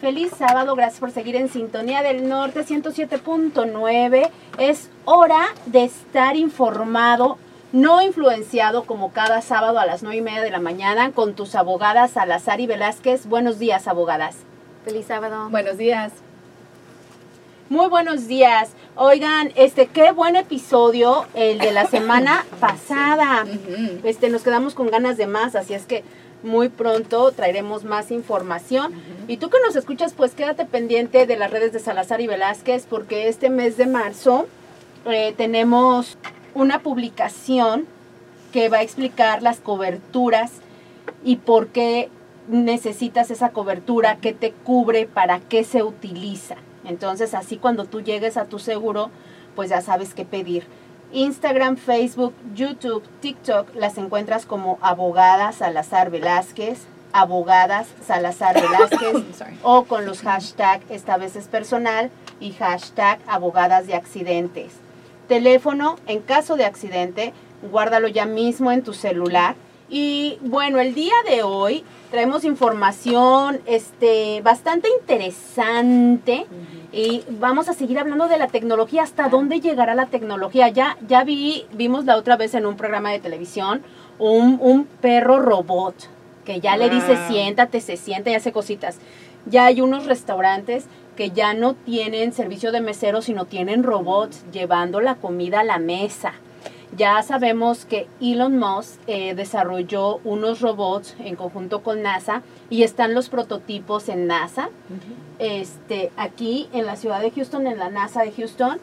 Feliz sábado, gracias por seguir en Sintonía del Norte 107.9. Es hora de estar informado, no influenciado como cada sábado a las 9 y media de la mañana con tus abogadas Salazar y Velázquez. Buenos días, abogadas. Feliz sábado. Buenos días. Muy buenos días. Oigan, este qué buen episodio el de la semana pasada. Este nos quedamos con ganas de más, así es que muy pronto traeremos más información. Y tú que nos escuchas, pues quédate pendiente de las redes de Salazar y Velázquez, porque este mes de marzo eh, tenemos una publicación que va a explicar las coberturas y por qué necesitas esa cobertura, qué te cubre, para qué se utiliza. Entonces, así cuando tú llegues a tu seguro, pues ya sabes qué pedir. Instagram, Facebook, YouTube, TikTok las encuentras como abogadas Salazar Velázquez, abogadas Salazar Velázquez o con los hashtag esta vez es personal y hashtag abogadas de accidentes. Teléfono, en caso de accidente, guárdalo ya mismo en tu celular. Y bueno, el día de hoy traemos información este, bastante interesante. Y vamos a seguir hablando de la tecnología, hasta dónde llegará la tecnología. Ya, ya vi, vimos la otra vez en un programa de televisión un, un perro robot que ya le dice siéntate, se sienta y hace cositas. Ya hay unos restaurantes que ya no tienen servicio de mesero, sino tienen robots llevando la comida a la mesa. Ya sabemos que Elon Musk eh, desarrolló unos robots en conjunto con NASA y están los prototipos en NASA. este, aquí en la ciudad de Houston, en la NASA de Houston.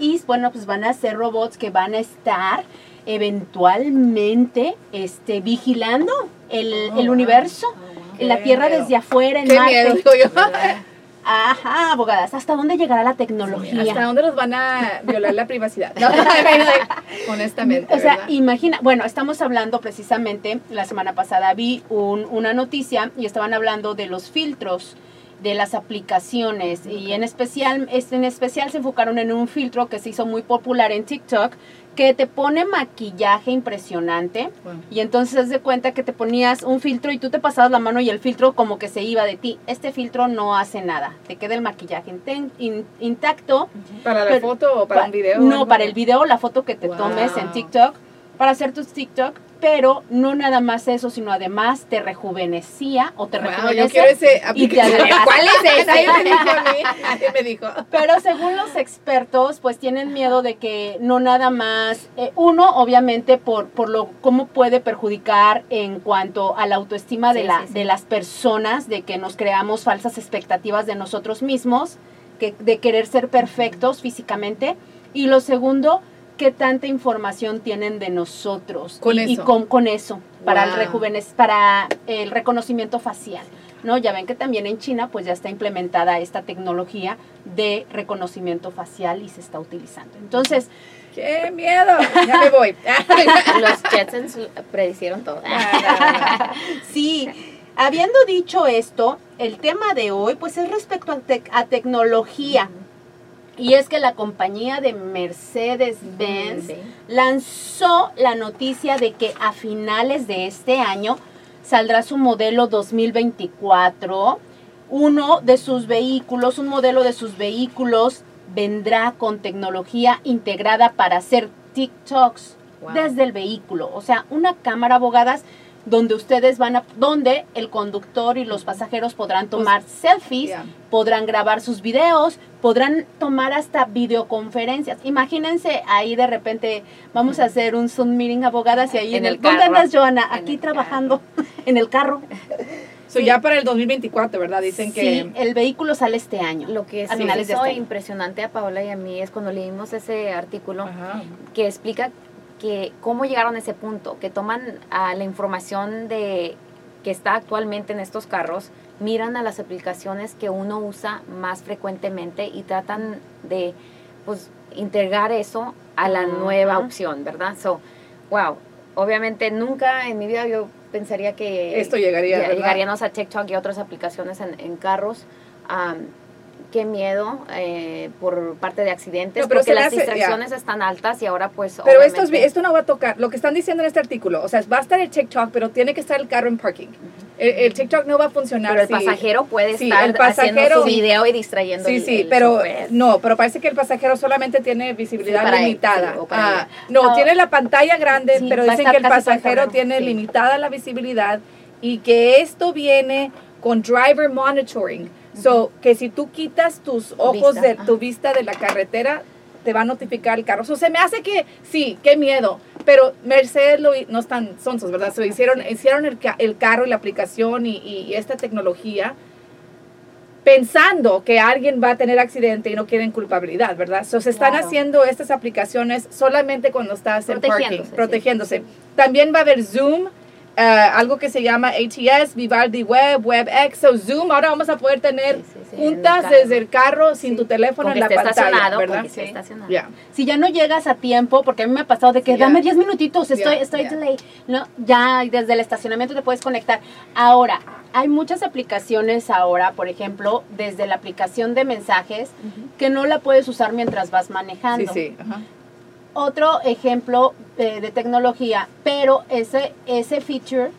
y bueno, pues van a ser robots que van a estar eventualmente este, vigilando el, el universo, la Tierra desde afuera, en Qué miedo, yo. Ajá, abogadas, ¿hasta dónde llegará la tecnología? ¿Hasta dónde nos van a violar la privacidad? No, honestamente. O sea, ¿verdad? imagina, bueno, estamos hablando precisamente, la semana pasada vi un, una noticia y estaban hablando de los filtros de las aplicaciones y en especial, en especial se enfocaron en un filtro que se hizo muy popular en TikTok que te pone maquillaje impresionante y entonces haz de cuenta que te ponías un filtro y tú te pasabas la mano y el filtro como que se iba de ti. Este filtro no hace nada, te queda el maquillaje in- intacto. ¿Para la foto o para Pa- un video? No, para el video, la foto que te Wow. tomes en TikTok, para hacer tus TikTok, pero no nada más eso, sino además te rejuvenecía o te Wow, yo rejuvenece. quiero ese y te. ¿Cuál es ese? Me dijo a mí. Nadie me dijo. Pero según los expertos, pues tienen miedo de que no nada más, eh, uno, obviamente, por, por lo cómo puede perjudicar en cuanto a la autoestima de, la, sí, sí. de las personas, de que nos creamos falsas expectativas de nosotros mismos, que, de querer ser perfectos físicamente. Y lo segundo, qué tanta información tienen de nosotros. Con y, con, con eso, para el Wow. rejuvenec- para el reconocimiento facial. ¿no? Ya ven que también en China pues ya está implementada esta tecnología de reconocimiento facial y se está utilizando. Entonces, ¡Qué miedo! Ya me voy. Los Jetsons predicieron todo. sí, habiendo dicho esto, el tema de hoy pues es respecto a, tec- a tecnología. Y es que la compañía de Mercedes-Benz lanzó la noticia de que a finales de este año saldrá su modelo 2024. Uno de sus vehículos, un modelo de sus vehículos vendrá con tecnología integrada para hacer TikToks Wow. desde el vehículo. O sea, una cámara abogadas donde ustedes van a, donde el conductor y los pasajeros podrán tomar selfies, Yeah. podrán grabar sus videos, podrán tomar hasta videoconferencias. Imagínense ahí de repente, vamos a hacer un Zoom meeting abogadas y ahí En en el el, ¿dónde carro. andas Joana? En Aquí trabajando en el carro. So, ya para el 2024, ¿verdad? Dicen Sí, que... el vehículo sale este año. Lo que a se finales de hizo este impresionante a Paola y a mí es cuando leímos ese artículo Ajá. que explica que cómo llegaron a ese punto, que toman a la información de que está actualmente en estos carros, miran a las aplicaciones que uno usa más frecuentemente y tratan de pues integrar eso a la nueva opción, ¿verdad? So, wow, obviamente nunca en mi vida yo pensaría que Esto llegaría, ya- llegaríamos a TikTok y otras aplicaciones en, en carros. Qué miedo eh, por parte de accidentes, No, pero porque las hace- distracciones están altas y ahora pues Pero esto, es- esto no va a tocar, lo que están diciendo en este artículo, o sea, va a estar el TikTok, pero tiene que estar el carro en parking. El, el TikTok no va a funcionar Pero el si- pasajero puede estar el pasajero- haciendo su video y distrayendo Sí, el- sí, el pero chofer. no, pero parece que el pasajero solamente tiene visibilidad Sí, limitada. sí, Ah, no, No. tiene la pantalla grande, Sí, pero dicen que el pasajero tiene limitada la visibilidad y que esto viene con driver monitoring. So, que si tú quitas tus ojos Vista, de tu vista de la carretera, te va a notificar el carro. So, se me hace que sí, qué miedo. Pero Mercedes lo, no están sonsos, ¿verdad? So, hicieron, hicieron el, el carro y la aplicación y, y esta tecnología pensando que alguien va a tener accidente y no quieren culpabilidad, ¿verdad? So, se están Claro. haciendo estas aplicaciones solamente cuando estás en parking, Protegiéndose, sí. protegiéndose. También va a haber Zoom, eh, algo que se llama ATS, Vivaldi Web, WebEx. So, Zoom, ahora vamos a poder tener Sí, sí, sí, el juntas carro. desde el carro sin Sí. tu teléfono Con en la pantalla, estacionado, ¿verdad? Sí. estacionado. Ya. Si ya no llegas a tiempo, porque a mí me ha pasado de que Sí, dame ya. 10 minutitos, estoy, estoy delay. No, ya desde el estacionamiento te puedes conectar. Ahora, hay muchas aplicaciones ahora, por ejemplo, desde la aplicación de mensajes, que no la puedes usar mientras vas Sí, manejando. sí. ajá. Otro ejemplo eh, de tecnología, pero ese, ese feature,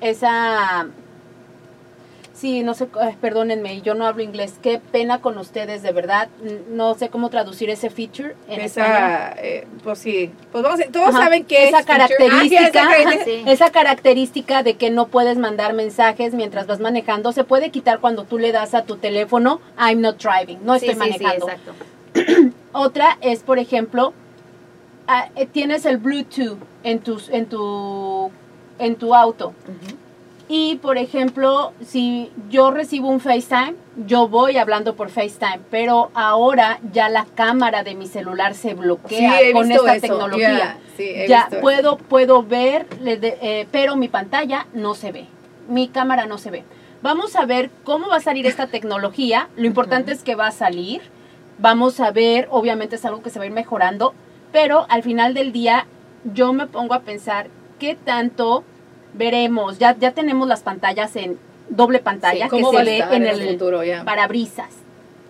esa... Sí, no sé, perdónenme, yo no hablo inglés. Qué pena con ustedes, de verdad. No sé cómo traducir ese feature en español. Esa, eh, pues sí, pues vamos a, todos Ajá, saben que esa es feature. característica, Ah, sí, esa característica. Sí. esa característica de que no puedes mandar mensajes mientras vas manejando se puede quitar cuando tú le das a tu teléfono I'm not driving, no Sí, estoy sí, manejando. Sí, exacto. Otra es, por ejemplo, ah, eh, tienes el Bluetooth en tu en tu en tu auto. Y por ejemplo, si yo recibo un FaceTime, yo voy hablando por FaceTime, pero ahora ya la cámara de mi celular se bloquea con esta eso. tecnología. Yeah, sí, ya visto eso. puedo puedo ver eh, pero mi pantalla no se ve. Mi cámara no se ve. Vamos a ver cómo va a salir esta tecnología. Lo importante es que va a salir. Vamos a ver obviamente es algo que se va a ir mejorando pero al final del día yo me pongo a pensar qué tanto veremos ya ya tenemos las pantallas en doble pantalla Sí, que ¿Cómo se va a ve estar en el el futuro ya? parabrisas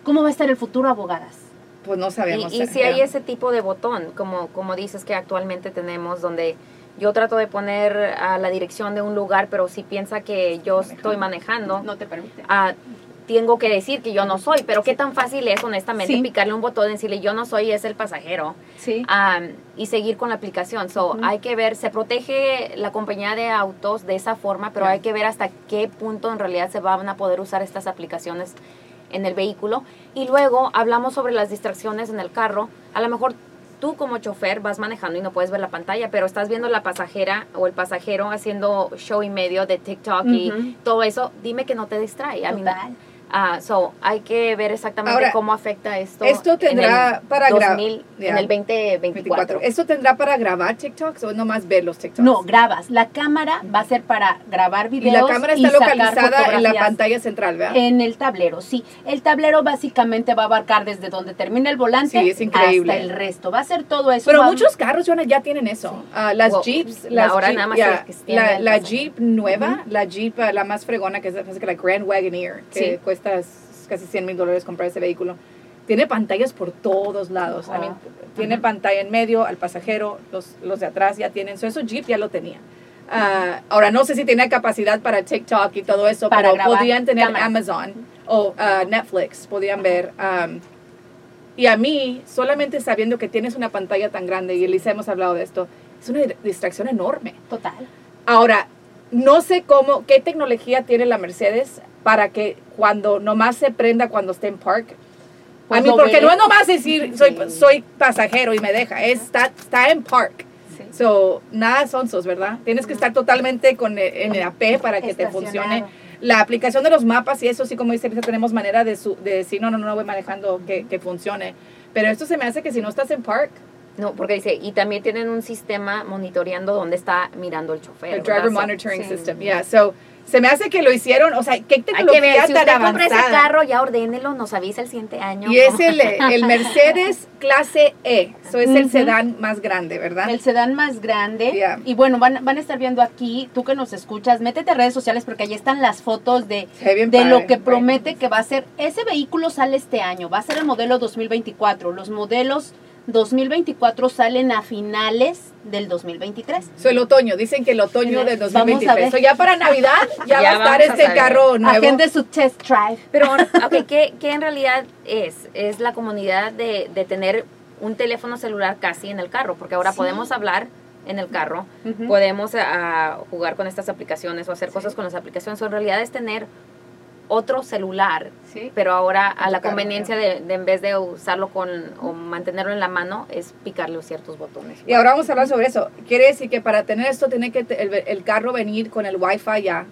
cómo va a estar el futuro abogadas Pues no sabemos. Y, y si hay ese tipo de botón, como, como dices que actualmente tenemos, donde yo trato de poner a la dirección de un lugar, pero si piensa que yo estoy manejando, no te permite. ah, tengo que decir que yo no soy, pero qué tan fácil es honestamente Sí. picarle un botón y decirle yo no soy, es el pasajero sí ah, y seguir con la aplicación. So, hay que ver, se protege la compañía de autos de esa forma, pero hay que ver hasta qué punto en realidad se van a poder usar estas aplicaciones en el vehículo. Y luego hablamos sobre las distracciones en el carro. A lo mejor tú como chofer vas manejando y no puedes ver la pantalla, pero estás viendo la pasajera o el pasajero haciendo show y medio de TikTok y todo eso. Dime que no te distrae. Ah, so, hay que ver exactamente Ahora, cómo afecta esto. esto en tendrá el para gra- 2000, ya. en el 2024. ¿Esto tendrá para grabar TikToks o nomás ver los TikToks? No, grabas. La cámara va a ser para grabar Y videos. la cámara está localizada en la pantalla central, ¿verdad? En el tablero, sí. El tablero básicamente va a abarcar desde donde termina el volante Sí, es increíble. hasta el resto. Va a ser todo eso. Pero va- muchos carros Jonah, ya tienen eso. Ah, las. Jeeps, Y las ahora Jeep, nada más la, la pasajero. Jeep nueva, la Jeep ah, la más fregona, que es que la Grand Wagoneer, que Sí. cuesta s- casi 100 mil dólares comprar ese vehículo. Tiene pantallas por todos lados. I mean, Ajá. tiene pantalla en medio, al pasajero, los, los de atrás ya tienen. So, eso Jeep ya lo tenía. Ah, ahora, no sé si tiene capacidad para TikTok y todo eso, Para pero podían tener cámara. Amazon o ah, Netflix, podían ver. um, y a mí, solamente sabiendo que tienes una pantalla tan grande, y Elisa hemos hablado de esto, es una distracción enorme. Total. Ahora, no sé cómo, qué tecnología tiene la Mercedes para que cuando nomás se prenda cuando esté en park. Pues a mí, porque veré. no es nomás decir soy, Sí. soy pasajero y me deja, es, está, está en park. Sí. So, nada sonsos, ¿verdad? Tienes que estar totalmente con el, en el AP para que te funcione. La aplicación de los mapas y eso sí, como dice tenemos manera de, su- de decir, no, no, no, no voy manejando, que, que funcione. Pero esto se me hace que si no estás en park, No, porque dice, y también tienen un sistema monitoreando dónde está mirando el chofer. el driver monitoring sí. system, yeah. So, Se me hace que lo hicieron, o sea, qué Hay que tecnología ver, si tan usted compra ese carro, ya ordénelo, nos avisa el siguiente año. Y es el, el Mercedes clase E, eso es el sedán más grande, ¿verdad? El sedán más grande. Yeah. Y bueno, van, van a estar viendo aquí, tú que nos escuchas, métete a redes sociales porque ahí están las fotos de, de padre. lo que promete que va a ser. Ese vehículo sale este año, va a ser el modelo 2024. Los modelos 2024 salen a finales del 2023. So, el otoño, dicen que el otoño del Vamos a 2023. ver. So, ya para Navidad ya, Ya va a estar a este saber. carro nuevo. Agende su test drive. Pero, ok, ¿qué, qué en realidad es? Es la comunidad de, de tener un teléfono celular casi en el carro, porque ahora Sí. podemos hablar en el carro, Ujú. podemos ah, jugar con estas aplicaciones o hacer cosas con las aplicaciones. O en realidad es tener otro celular, Sí. pero ahora a la conveniencia de, de en vez de usarlo con o mantenerlo en la mano, es picarle ciertos botones. Y ahora vamos a hablar sobre eso. Quiere decir que para tener esto tiene que el, el carro venir con el Wi-Fi ya.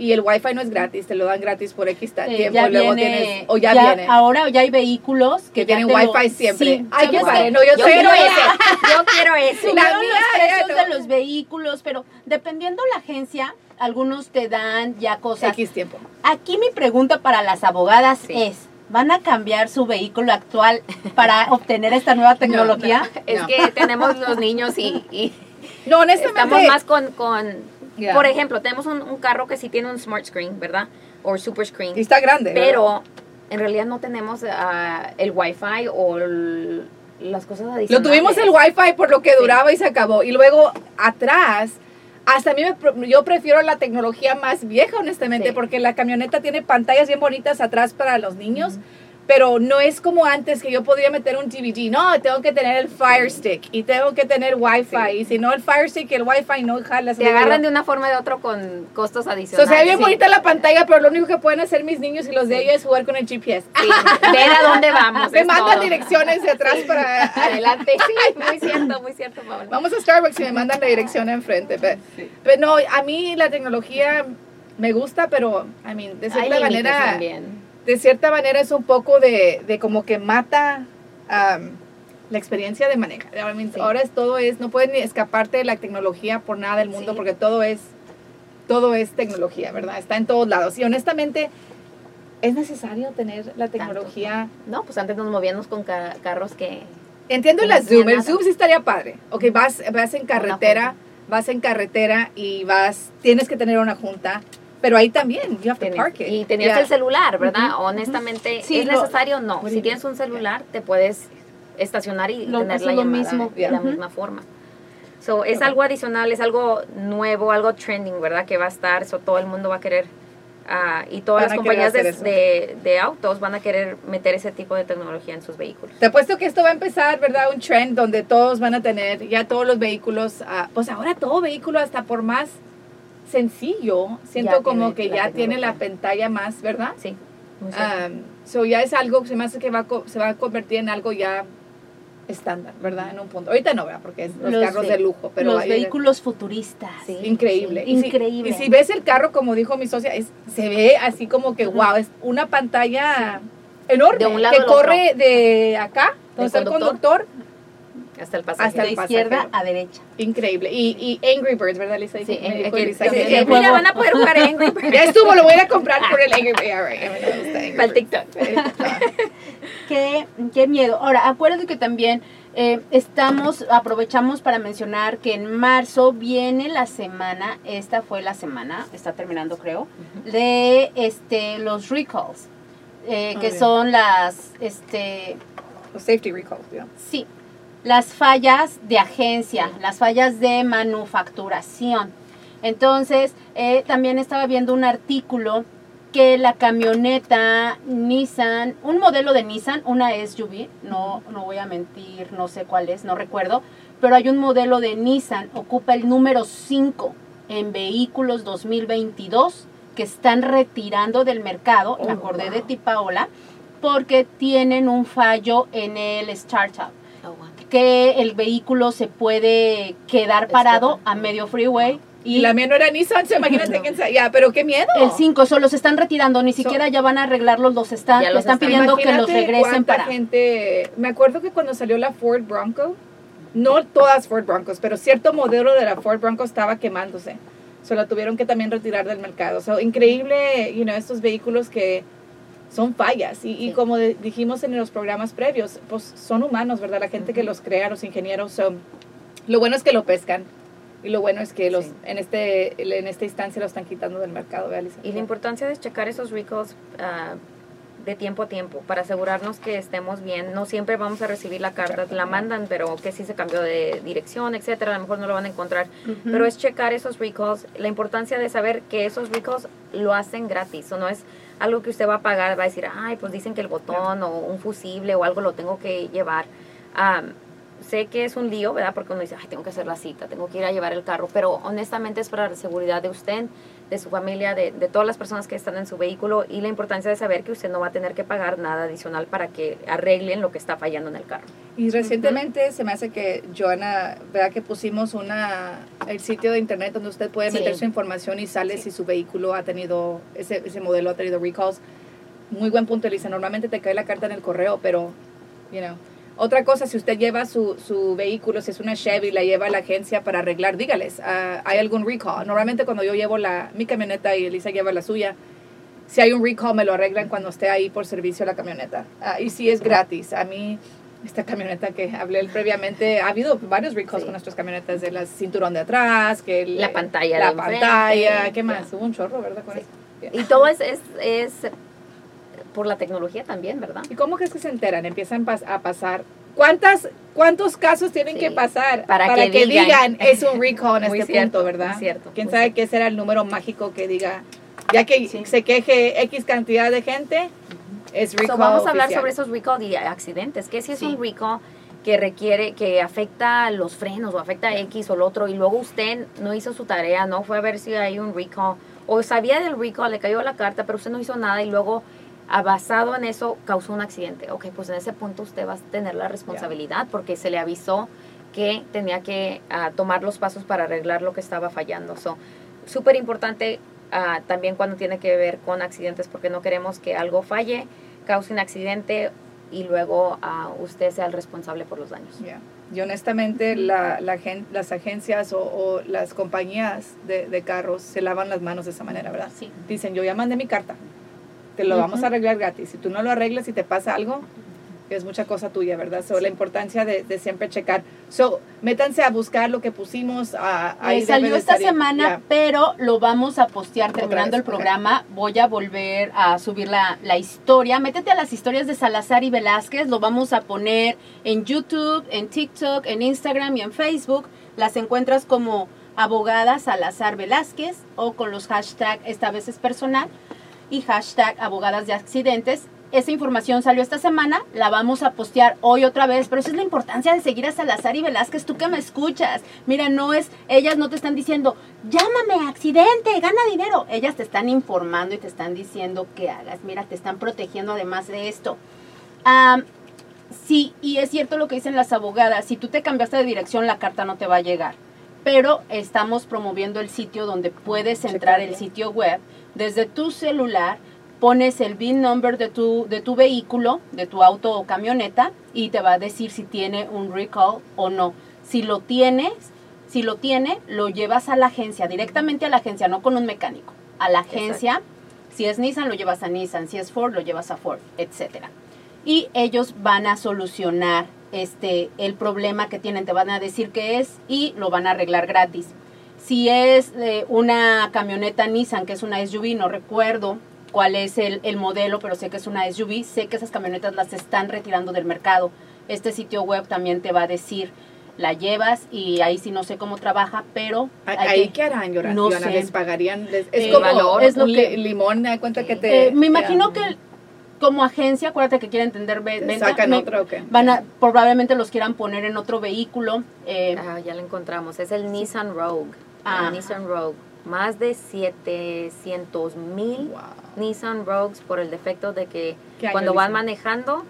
Y el Wi-Fi no es gratis, te lo dan gratis por X Eh, tiempo. ya luego viene, tienes, o ya, viene. Ahora ya hay vehículos que, Que ya tienen te lo- Wi-Fi siempre. Sí, Ay, qué ¿sabes padre. No, yo, Yo quiero ese, yo quiero ese. La mía, los precios ya de no. los vehículos, pero dependiendo la agencia, algunos te dan ya cosas. X tiempo. Aquí mi pregunta para las abogadas Sí. es, ¿van a cambiar su vehículo actual para obtener esta nueva tecnología? Es No. que tenemos los niños y, y No, honestamente. estamos más con, con por ejemplo, tenemos un, un carro que sí tiene un smart screen, ¿verdad? O super screen. Y está grande. ¿verdad? pero en realidad no tenemos ah, el wifi o el- las cosas Lo adicionales. tuvimos el Wi-Fi por lo que duraba y se acabó. Y luego atrás, hasta a mí me yo prefiero la tecnología más vieja, honestamente, Sí. porque la camioneta tiene pantallas bien bonitas atrás para los niños. Pero no es como antes que yo podía meter un DVD. No, tengo que tener el Fire Stick y tengo que tener Wi-Fi. Y si no el Fire Stick y el Wi-Fi no jala. Te agarran de una forma o de otra con costos adicionales. se ve bien Sí. bonita la pantalla, pero lo único que pueden hacer mis niños y los de ellos es jugar con el GPS. Sí, ver a dónde vamos. Me es mandan todo. direcciones de atrás para Adelante, sí, muy cierto, muy cierto, Paola. Vamos a Starbucks y me mandan la dirección enfrente. Pero, pero no, a mí la tecnología me gusta, pero I mean, de cierta manera, también. De cierta manera es un poco de, de como que mata um, la experiencia de manejar. I mean, Sí. Ahora es todo es, no puedes ni escaparte de la tecnología por nada del mundo Sí. porque todo es, todo es tecnología, ¿verdad? Está en todos lados. Y honestamente, es necesario tener la tecnología. No, pues antes nos movíamos con ca- carros que... Entiendo Que la no Zoom, el. Zoom sí estaría padre. Ok, vas, vas en carretera, vas en carretera y vas, tienes que tener una junta, pero ahí también, you have to park it. y tenías Yeah. el celular, ¿verdad? Honestamente, Sí, ¿es lo- necesario? No. Si tienes un celular, te puedes estacionar y Lo- tener la llamada mismo. de la Ujú. misma forma. So, es algo adicional, es algo nuevo, algo trending, ¿verdad? Que va a estar, so, todo el mundo va a querer, ah, y todas Van las compañías de, de- de autos van a querer meter ese tipo de tecnología en sus vehículos. Te apuesto que esto va a empezar, ¿verdad? Un trend donde todos van a tener, ya todos los vehículos, ah, pues ahora todo vehículo, hasta por más sencillo, siento Ya como que ya tiene la pantalla más, ¿verdad? Sí. Um, so ya es algo que se me hace que va a, se va a convertir en algo ya estándar, ¿verdad? En un punto. Ahorita no, ¿verdad? Porque es los, Los carros de lujo, pero los vehículos futuristas. Sí. increíble. sí, Y si- increíble. y si ves el carro, como dijo mi socia, es, se ve así como que, wow, es una pantalla enorme De un lado que corre de acá, donde está el conductor. Hasta el pasajero. hasta de el izquierda pasajero. a derecha. increíble. Y, y Angry Birds, ¿verdad, Lisa? Sí, que- juego. mira, van a poder jugar Angry Birds. Ya estuvo, lo voy a ir a comprar por el Angry Birds. All right, a mí no me gusta Angry Para el Birds. TikTok. Qué, qué miedo. Ahora, acuérdate que también eh, estamos, aprovechamos para mencionar que en marzo viene la semana, esta fue la semana, está terminando creo, de este los recalls, eh, Ah, que son las, este, Los Safety recalls, yeah. sí, las fallas de agencia, las fallas de manufacturación. Entonces, eh, también estaba viendo un artículo que la camioneta Nissan, un modelo de Nissan, una SUV, no, no voy a mentir, no sé cuál es, no recuerdo, pero hay un modelo de Nissan, ocupa el número 5 en vehículos 2022 que están retirando del mercado, me Oh, acordé wow. de ti Paola, porque tienen un fallo en el startup. Que el vehículo se puede quedar parado a medio freeway Y la mía no era Nissan, so imagínate quién sea. Ya, pero qué miedo. el 5 solo se están retirando, ni siquiera ya van a arreglarlos, los están, Ya los están están- pidiendo que los regresen cuánta para... gente, me acuerdo que cuando salió la Ford Bronco, no todas Ford Broncos, pero cierto modelo de la Ford Bronco estaba quemándose. Se la tuvieron que también retirar del mercado. So, increíble, you know, estos vehículos que son fallas. Y, como de- dijimos en los programas previos, pues son humanos, ¿verdad? La gente que los crea, los ingenieros. so, lo bueno es que lo pescan. Y lo bueno es que los Sí. en este en esta instancia lo están quitando del mercado, ¿verdad? Y la importancia de checar esos recalls ah, de tiempo a tiempo para asegurarnos que estemos bien. No siempre vamos a recibir la carta, la mandan, pero que sí se cambió de dirección, etcétera, a lo mejor no lo van a encontrar. Pero es checar esos recalls, la importancia de saber que esos recalls lo hacen gratis, o no es algo que usted va a pagar, va a decir, ay, pues dicen que el botón o un fusible o algo lo tengo que llevar. Sé que es un lío, ¿verdad? Porque uno dice, ay, tengo que hacer la cita, tengo que ir a llevar el carro, pero honestamente es para la seguridad de usted, de su familia, de, de todas las personas que están en su vehículo y la importancia de saber que usted no va a tener que pagar nada adicional para que arreglen lo que está fallando en el carro. Y recientemente se me hace que Joana, vea que pusimos una el sitio de internet donde usted puede Sí. meter su información y sale Sí. si su vehículo ha tenido, ese, ese modelo ha tenido recalls. Muy buen punto, Elisa. Normalmente te cae la carta en el correo, pero, you know. Otra cosa, si usted lleva su, su vehículo, si es una Chevy, la lleva a la agencia para arreglar, dígales, ah, ¿hay algún recall? Normalmente cuando yo llevo la, mi camioneta y Elisa lleva la suya, si hay un recall me lo arreglan cuando esté ahí por servicio la camioneta. Ah, y si es gratis. A mí, esta camioneta que hablé previamente, ha habido varios recalls Sí. con nuestras camionetas, de la cinturón de atrás, que el- La pantalla la de pantalla, ¿qué más? Hubo un chorro, ¿verdad? Con Sí. eso. Bien. Y todo es, es, es por la tecnología también, ¿verdad? ¿Y cómo crees que se enteran? Empiezan a pasar. ¿Cuántas, ¿Cuántos casos tienen Sí. que pasar Para que digan. digan. es un recall en Muy este cierto, punto, verdad? cierto, ¿Quién sabe cierto. qué será el número mágico que diga, ya que Sí. se queje X cantidad de gente, es recall So, vamos a hablar oficial. sobre esos recall y accidentes. ¿Qué si es Sí. un recall que requiere, que afecta los frenos o afecta X o lo otro y luego usted no hizo su tarea, no fue a ver si hay un recall o sabía del recall, le cayó la carta, pero usted no hizo nada y luego basado en eso causó un accidente. Ok, pues en ese punto usted va a tener la responsabilidad porque se le avisó que tenía que ah, tomar los pasos para arreglar lo que estaba fallando. So, súper importante ah, también cuando tiene que ver con accidentes porque no queremos que algo falle, cause un accidente y luego ah, usted sea el responsable por los daños. Ya. Y honestamente la, la gen- las agencias o, o las compañías de, de carros se lavan las manos de esa manera, ¿verdad? Sí. Dicen, yo ya mandé mi carta, te lo vamos a arreglar gratis. Si tú no lo arreglas y te pasa algo, es mucha cosa tuya, ¿verdad? So, La importancia de, de siempre checar. So, métanse a buscar lo que pusimos. A, ahí Eh, salió esta salir. semana, pero lo vamos a postear terminando el programa. Voy a volver a subir la, la historia. Métete a las historias de Salazar y Velázquez. Lo vamos a poner en YouTube, en TikTok, en Instagram y en Facebook. Las encuentras como abogada Salazar Velázquez o con los hashtag esta vez es personal y hashtag abogadas de accidentes. Esa información salió esta semana, la vamos a postear hoy otra vez, pero esa es la importancia de seguir a Salazar y Velázquez, tú que me escuchas. Mira, no es, ellas no te están diciendo, llámame, accidente, gana dinero. Ellas te están informando y te están diciendo que hagas. Mira, te están protegiendo además de esto. Am, sí, y es cierto lo que dicen las abogadas, si tú te cambiaste de dirección, la carta no te va a llegar. Pero estamos promoviendo el sitio donde puedes entrar el sitio web desde tu celular pones el VIN number de tu, de tu vehículo, de tu auto o camioneta, y te va a decir si tiene un recall o no. Si lo tienes, si lo tiene, lo llevas a la agencia, directamente a la agencia, no con un mecánico. A la agencia, si es Nissan, lo llevas a Nissan, si es Ford, lo llevas a Ford, etcétera. Y ellos van a solucionar este el problema que tienen, te van a decir qué es y lo van a arreglar gratis. Si es eh, una camioneta Nissan, que es una SUV, no recuerdo cuál es el, el modelo, pero sé que es una SUV, sé que esas camionetas las están retirando del mercado. Este sitio web también te va a decir, la llevas y ahí sí no sé cómo trabaja, pero hay Ahí que- qué harán, Yora- no sé. les pagarían, les- es Eh, como valor, es lo que- li- limón, me da cuenta que te... Eh, me imagino te- que como agencia, acuérdate que quieren entender ve- te venta, sacan me- otro, van a probablemente los quieran poner en otro vehículo. eh, Ah, ya lo encontramos. Es el Nissan Rogue. Ah. El Nissan Rogue. Más de 700 mil Wow. Nissan Rogues por el defecto de que ¿Qué año cuando van manejando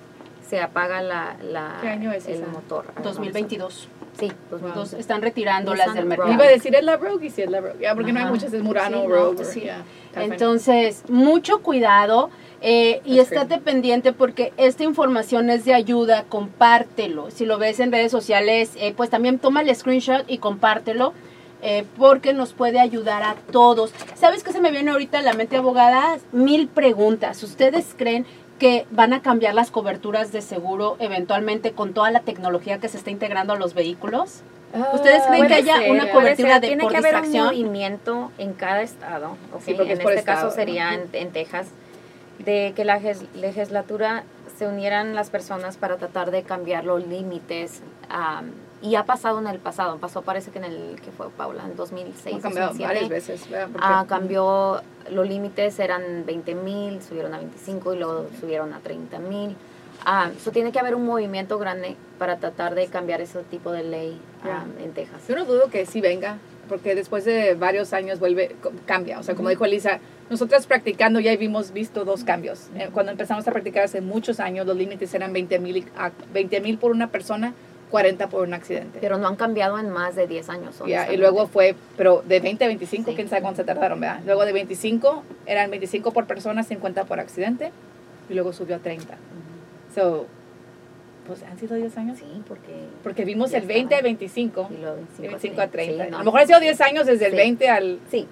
se apaga la, la- ¿Qué año es el esa? motor. Ah, 2022. Sí, 2022. Entonces están retirándolas Nissan del mercado. Iba a decir es la Rogue y si es la Rogue, ya porque no hay muchas, es Murano, Sí, no, Rogue. sí. yeah. Entonces, mucho cuidado eh, y That's estate pendiente porque esta información es de ayuda, compártelo. Si lo ves en redes sociales, eh, pues también toma el screenshot y compártelo. eh, porque nos puede ayudar a todos. ¿Sabes qué se me viene ahorita a la mente, abogada? Mil preguntas. ¿Ustedes creen que van a cambiar las coberturas de seguro eventualmente con toda la tecnología que se está integrando a los vehículos? ¿Ustedes creen que Puede haya ser, una cobertura de Tiene por que haber un distracción? movimiento en cada estado. ok, Sí, porque en es este estado, caso ¿no? sería en, en Texas, de que la legislatura se unieran las personas para tratar de cambiar los límites. y ha pasado en el pasado, pasó parece que en el que fue Paula, en 2006, Ha cambiado 2007. varias veces. Ah, cambió, los límites eran 20 mil, subieron a 25 y luego subieron a 30 mil. Ah, so tiene que haber un movimiento grande para tratar de cambiar ese tipo de ley en Texas. Yo no dudo que sí venga, porque después de varios años vuelve, cambia. O sea, como dijo Elisa, nosotras practicando ya hemos visto dos cambios. Eh, Cuando empezamos a practicar hace muchos años, los límites eran 20 mil por una persona, 40 por un accidente. Pero no han cambiado en más de 10 años. Ya, y luego fue, pero de 20 a 25, Sí. quién sabe cuánto se tardaron, ¿verdad? Luego de 25, eran 25 por persona, 50 por accidente, y luego subió a 30. So, pues han sido 10 años. Sí, porque... Porque vimos el 20 a estaba. 25, y luego de 25 a 30. Sí, no. A lo mejor ha sido 10 años desde el Sí. 20 al, Sí,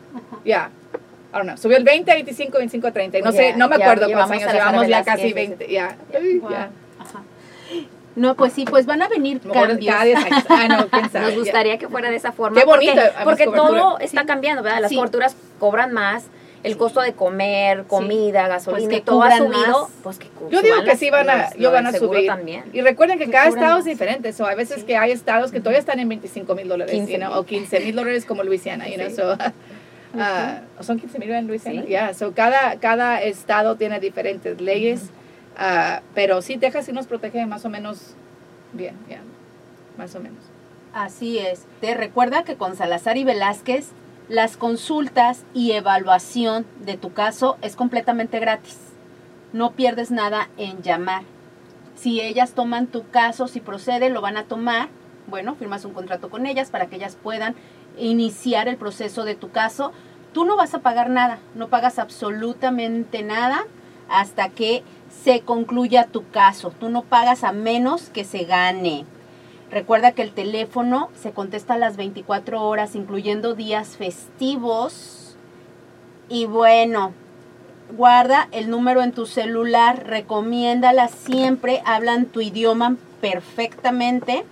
ya, I don't know, subió el 20 a 25, 25 a 30. Y no Pues sé, ya- no me acuerdo cuántos años, llevamos ya casi ese. 20, ya. Wow. ya. Ajá. No, pues sí, pues van a venir cambios. cada 10 años. Ah, no, sabe. nos gustaría que fuera de esa forma. Qué bonito, Porque, porque todo está cambiando, ¿verdad? Las Sí. coberturas cobran más. El costo de comer, comida, gasolina, que y todo ha subido. más. Pues que Yo digo que sí van a, yo van a subir. también. Y recuerden que Que cada estado más. es diferente. So, a veces que hay estados que todavía están en 25 mil dólares, 15 you know, o 15 mil dólares como Luisiana, you know, Sí. so, ¿o son 15 mil en Luisiana? Sí. Yeah, so cada, cada estado tiene diferentes leyes, ah, pero sí, Texas sí nos protege más o menos bien, ya, más o menos. Así es. Te recuerda que con Salazar y Velázquez las consultas y evaluación de tu caso es completamente gratis. No pierdes nada en llamar. Si ellas toman tu caso, si procede, lo van a tomar. Bueno, firmas un contrato con ellas para que ellas puedan iniciar el proceso de tu caso. Tú no vas a pagar nada, no pagas absolutamente nada hasta que se concluya tu caso. Tú no pagas a menos que se gane. Recuerda que el teléfono se contesta a las 24 horas, incluyendo días festivos. Y bueno, guarda el número en tu celular, recomiéndala siempre, hablan tu idioma perfectamente.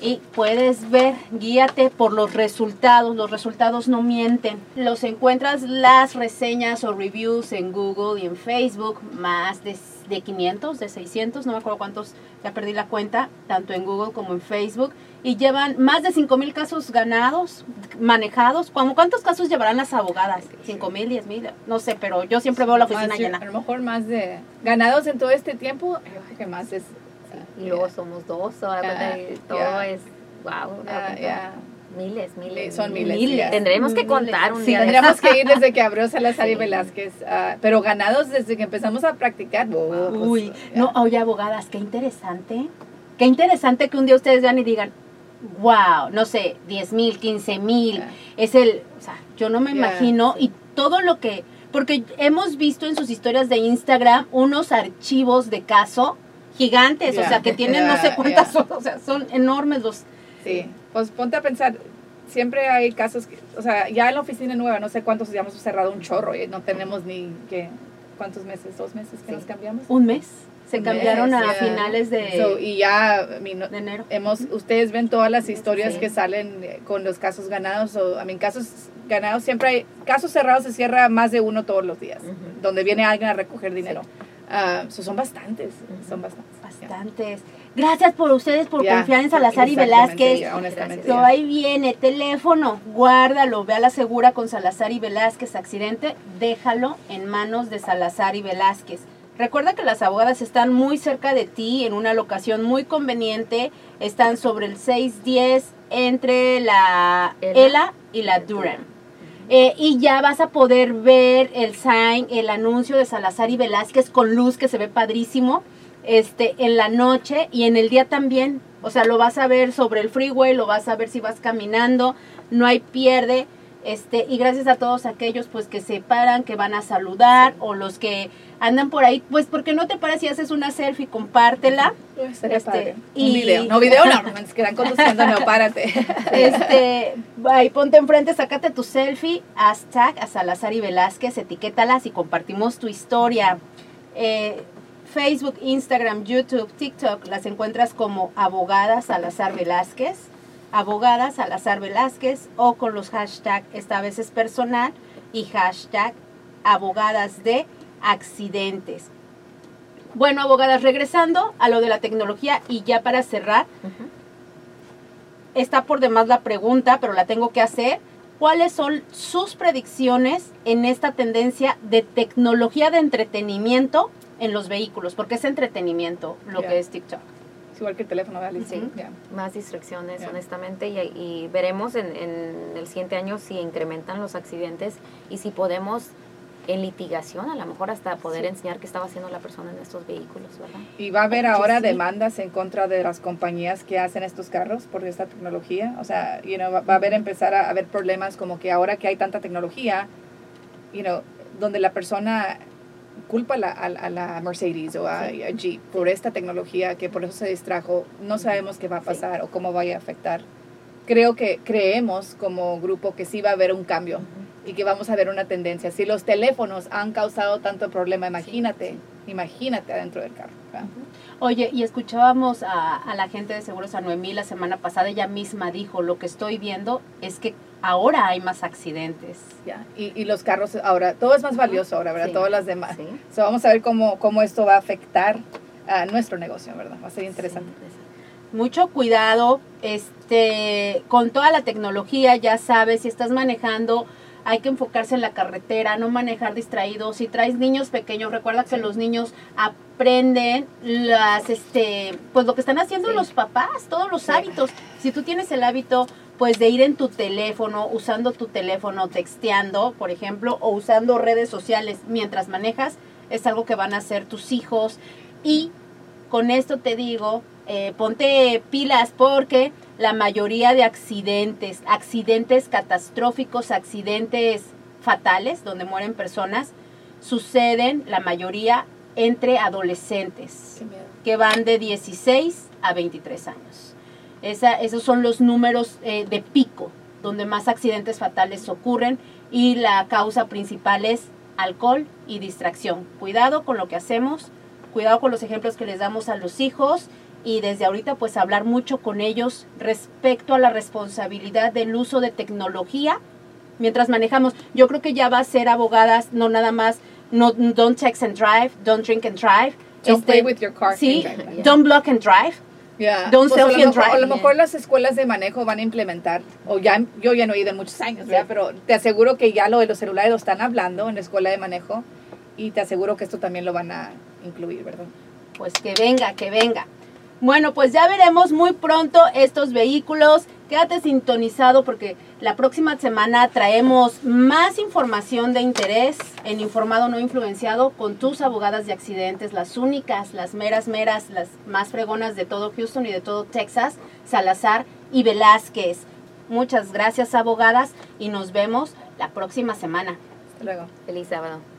Y puedes ver, guíate por los resultados, los resultados no mienten. Los encuentras las reseñas o reviews en Google y en Facebook, más de, de 500, de 600, no me acuerdo cuántos, ya perdí la cuenta, tanto en Google como en Facebook. Y llevan más de 5 mil casos ganados, manejados. ¿Cómo ¿Cuántos casos llevarán las abogadas? ¿5 mil, 10 mil? No sé, pero yo siempre veo la oficina Más, llena. A lo mejor más de ganados en todo este tiempo, yo creo que más es... Y luego somos dos, o algo Ah, de- todo es, wow, ya. miles, miles. Son miles. Tendremos que Miles. contar un Sí, día de tendríamos que ir desde que abrió Salazar y Sí. Velázquez, ah, pero ganados desde que empezamos a practicar. oh, pues, Uy, no, oye, abogadas, qué interesante. Qué interesante que un día ustedes vean y digan, wow, no sé, 10 mil, 15 mil. Es el, o sea, yo no me imagino sí. y todo lo que, porque hemos visto en sus historias de Instagram unos archivos de caso gigantes, o sea, que tienen no sé cuántas, son, o sea, son enormes los... Sí, pues ponte a pensar, siempre hay casos, que, o sea, ya en la oficina nueva, no sé cuántos ya hemos cerrado un chorro y no tenemos ni, ¿qué? ¿Cuántos meses? ¿Dos meses que Sí. nos cambiamos? Un mes. Se Un cambiaron mes, a finales de, So, y ya, I mean, no- de enero. hemos, ustedes ven todas las historias Sí. que salen eh, con los casos ganados, o, I mean, casos ganados siempre hay, casos cerrados se cierra más de uno todos los días, donde viene alguien a recoger dinero. Ah, so, son bastantes, son bastantes. Bastantes. Gracias por ustedes por Ya, confiar en Salazar y Velázquez. honestamente. So, ahí viene, teléfono, guárdalo, ve a la segura con Salazar y Velázquez, accidente, déjalo en manos de Salazar y Velázquez. Recuerda que las abogadas están muy cerca de ti, en una locación muy conveniente, están sobre el 610 entre la Ela. ELA y la Durham. Eh, y ya vas a poder ver el sign, el anuncio de Salazar y Velázquez con luz que se ve padrísimo este, en la noche y en el día también. O sea, lo vas a ver sobre el freeway, lo vas a ver si vas caminando, no hay pierde. Este, y gracias a todos aquellos pues que se paran, que van a saludar o los que andan por ahí, pues porque no te paras y haces una selfie, compártela. Estaría Este, padre. y- Un video. No, video no, no, es que están conduciendo, no, párate. Este, ahí ponte enfrente, sácate tu selfie, hashtag a Salazar y Velázquez, etiquétalas y compartimos tu historia. Eh, Facebook, Instagram, YouTube, TikTok, las encuentras como abogada Salazar Velázquez, abogada Salazar Velázquez o con los hashtag esta vez es personal y hashtag abogadas de accidentes. Bueno, abogadas, regresando a lo de la tecnología y ya para cerrar, está por demás la pregunta, pero la tengo que hacer. ¿Cuáles son sus predicciones en esta tendencia de tecnología de entretenimiento en los vehículos? Porque es entretenimiento lo que es TikTok. Es igual que el teléfono, ¿verdad? Sí. Ya. Más distracciones, Ya. honestamente, y, y veremos en, en el siguiente año si incrementan los accidentes y si podemos en litigación, a lo mejor hasta poder Sí. enseñar qué estaba haciendo la persona en estos vehículos, ¿verdad? Y va a haber ahora sí. demandas en contra de las compañías que hacen estos carros por esta tecnología. O sea, you know, va, va a haber empezar a haber problemas como que ahora que hay tanta tecnología, you know, donde la persona culpa a la, a, a la Mercedes o a, a Jeep por esta tecnología que por eso se distrajo, no sabemos qué va a Sí. pasar o cómo vaya a afectar. Creo que creemos como grupo que sí va a haber un cambio y que vamos a ver una tendencia. Si los teléfonos han causado tanto problema, imagínate, imagínate adentro del carro. Oye, y escuchábamos a, a la gente de Seguros a Noemí la semana pasada, ella misma dijo, lo que estoy viendo es que ahora hay más accidentes. Ya, Y, y los carros ahora, todo es más valioso ahora, ¿verdad? Sí. Todas las demás. Sí. So, vamos a ver cómo, cómo esto va a afectar a nuestro negocio, ¿verdad? Va a ser interesante. mucho cuidado este con toda la tecnología ya sabes si estás manejando hay que enfocarse en la carretera no manejar distraído si traes niños pequeños recuerda que los niños aprenden las este pues lo que están haciendo los papás todos los hábitos si tú tienes el hábito pues de ir en tu teléfono usando tu teléfono texteando por ejemplo o usando redes sociales mientras manejas es algo que van a hacer tus hijos y con esto te digo, eh, ponte pilas porque la mayoría de accidentes, accidentes catastróficos, accidentes fatales, donde mueren personas, suceden la mayoría entre adolescentes que van de 16 a 23 años. Esa- esos son los números eh, de pico, donde más accidentes fatales ocurren y la causa principal es alcohol y distracción. Cuidado con lo que hacemos, cuidado con los ejemplos que les damos a los hijos y desde ahorita pues hablar mucho con ellos respecto a la responsabilidad del uso de tecnología mientras manejamos. Yo creo que ya va a ser abogadas, no nada más, no, don't text and drive, don't drink and drive. Don't Este, play with your car. Sí, don't block and drive. Yeah. Don't Pues, a lo mejor- A lo mejor las escuelas de manejo van a implementar, o ya, yo ya no he ido en muchos años, ¿verdad? pero te aseguro que ya lo de los celulares lo están hablando en la escuela de manejo y te aseguro que esto también lo van a incluir, ¿verdad? Pues que venga, que venga. Bueno, pues ya veremos muy pronto estos vehículos. Quédate sintonizado porque la próxima semana traemos más información de interés en Informado No Influenciado con tus abogadas de accidentes, las únicas, las meras, meras, las más fregonas de todo Houston y de todo Texas, Salazar y Velázquez. Muchas gracias abogadas y nos vemos la próxima semana. Hasta luego. Feliz sábado.